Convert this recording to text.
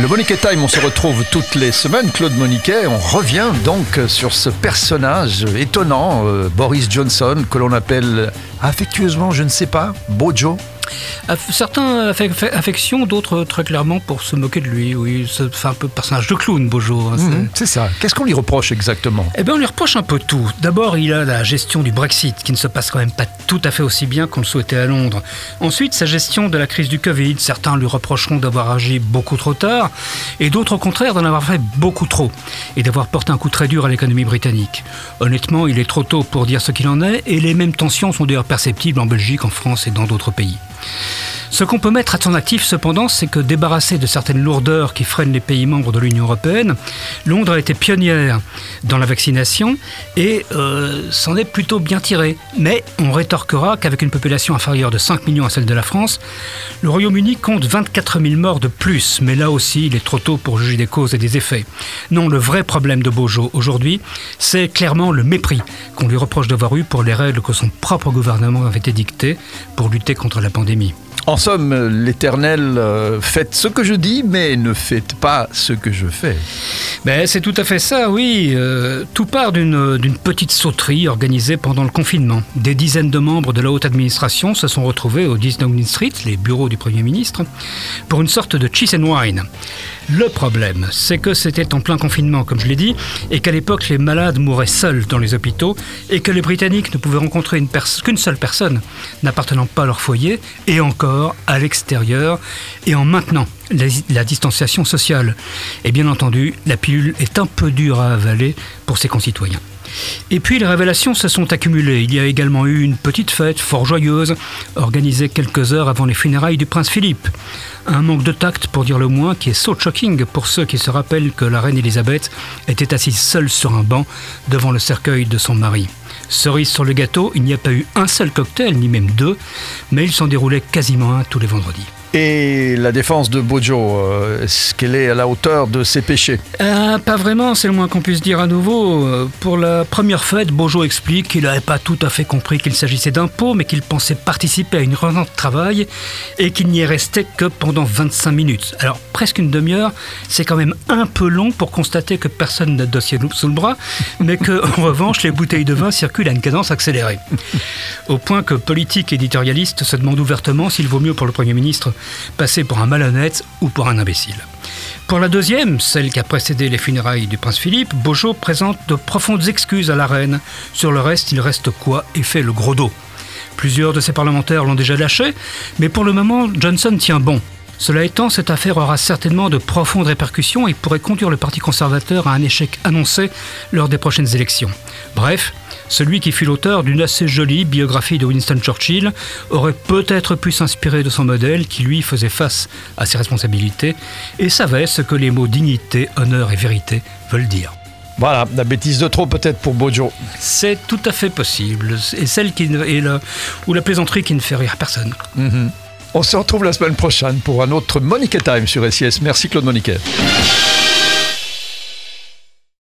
Le Moniquet Time, on se retrouve toutes les semaines. Claude Moniquet, on revient donc sur ce personnage étonnant, euh, Boris Johnson, que l'on appelle affectueusement, je ne sais pas, Bojo. Certains affections, d'autres très clairement pour se moquer de lui. Oui, c'est un peu personnage de clown, Bojo. Hein, mhm, c'est ça. Qu'est-ce qu'on lui reproche exactement? Eh bien, on lui reproche un peu tout. D'abord, il a la gestion du Brexit, qui ne se passe quand même pas tout à fait aussi bien qu'on le souhaitait à Londres. Ensuite, sa gestion de la crise du Covid. Certains lui reprocheront d'avoir agi beaucoup trop tard, et d'autres au contraire d'en avoir fait beaucoup trop, et d'avoir porté un coup très dur à l'économie britannique. Honnêtement, il est trop tôt pour dire ce qu'il en est, et les mêmes tensions sont d'ailleurs perceptibles en Belgique, en France et dans d'autres pays. Ce qu'on peut mettre à son actif, cependant, c'est que débarrassé de certaines lourdeurs qui freinent les pays membres de l'Union européenne, Londres a été pionnière dans la vaccination et euh, s'en est plutôt bien tiré. Mais on rétorquera qu'avec une population inférieure de 5 millions à celle de la France, le Royaume-Uni compte 24 000 morts de plus. Mais là aussi, il est trop tôt pour juger des causes et des effets. Non, le vrai problème de Beaujeu aujourd'hui, c'est clairement le mépris qu'on lui reproche d'avoir eu pour les règles que son propre gouvernement avait édictées pour lutter contre la pandémie pandémie. En somme, l'Éternel, euh, faites ce que je dis, mais ne faites pas ce que je fais. Ben, c'est tout à fait ça, oui. Euh, tout part d'une petite sauterie organisée pendant le confinement. Des dizaines de membres de la haute administration se sont retrouvés au 10 Downing Street, les bureaux du Premier ministre, pour une sorte de cheese and wine. Le problème, c'est que c'était en plein confinement, comme je l'ai dit, et qu'à l'époque, les malades mouraient seuls dans les hôpitaux, et que les Britanniques ne pouvaient rencontrer qu'une seule personne n'appartenant pas à leur foyer, et encore à l'extérieur, et en maintenant la, distanciation sociale. Et bien entendu, la pilule est un peu dure à avaler pour ses concitoyens. Et puis les révélations se sont accumulées. Il y a également eu une petite fête fort joyeuse, organisée quelques heures avant les funérailles du prince Philippe. Un manque de tact, pour dire le moins, qui est so shocking pour ceux qui se rappellent que la reine Elisabeth était assise seule sur un banc devant le cercueil de son mari. Cerise sur le gâteau, il n'y a pas eu un seul cocktail, ni même deux, mais il s'en déroulait quasiment un tous les vendredis. Et la défense de Bojo, euh, est-ce qu'elle est à la hauteur de ses péchés euh, Pas vraiment, c'est le moins qu'on puisse dire à nouveau. Pour la première fête, Bojo explique qu'il n'avait pas tout à fait compris qu'il s'agissait d'impôts, mais qu'il pensait participer à une réunion de travail et qu'il n'y est resté que pendant 25 minutes. Alors, presque une demi-heure, c'est quand même un peu long pour constater que personne n'a de dossier sous le bras, mais que, en revanche, les bouteilles de vin circulent à une cadence accélérée. Au point que politiques et éditorialistes se demandent ouvertement s'il vaut mieux pour le Premier ministre passer pour un malhonnête ou pour un imbécile. Pour la deuxième, celle qui a précédé les funérailles du prince Philippe, Beaujeu présente de profondes excuses à la reine. Sur le reste, il reste quoi et fait le gros dos. Plusieurs de ses parlementaires l'ont déjà lâché, mais pour le moment, Johnson tient bon. Cela étant, cette affaire aura certainement de profondes répercussions et pourrait conduire le Parti conservateur à un échec annoncé lors des prochaines élections. Bref, celui qui fut l'auteur d'une assez jolie biographie de Winston Churchill aurait peut-être pu s'inspirer de son modèle qui lui faisait face à ses responsabilités et savait ce que les mots dignité, honneur et vérité veulent dire. Voilà, la bêtise de trop peut-être pour Bojo. C'est tout à fait possible. Et celle qui est ou la plaisanterie qui ne fait rire personne. Mhm. On se retrouve la semaine prochaine pour un autre Monique Time sur SIS. Merci Claude Monique.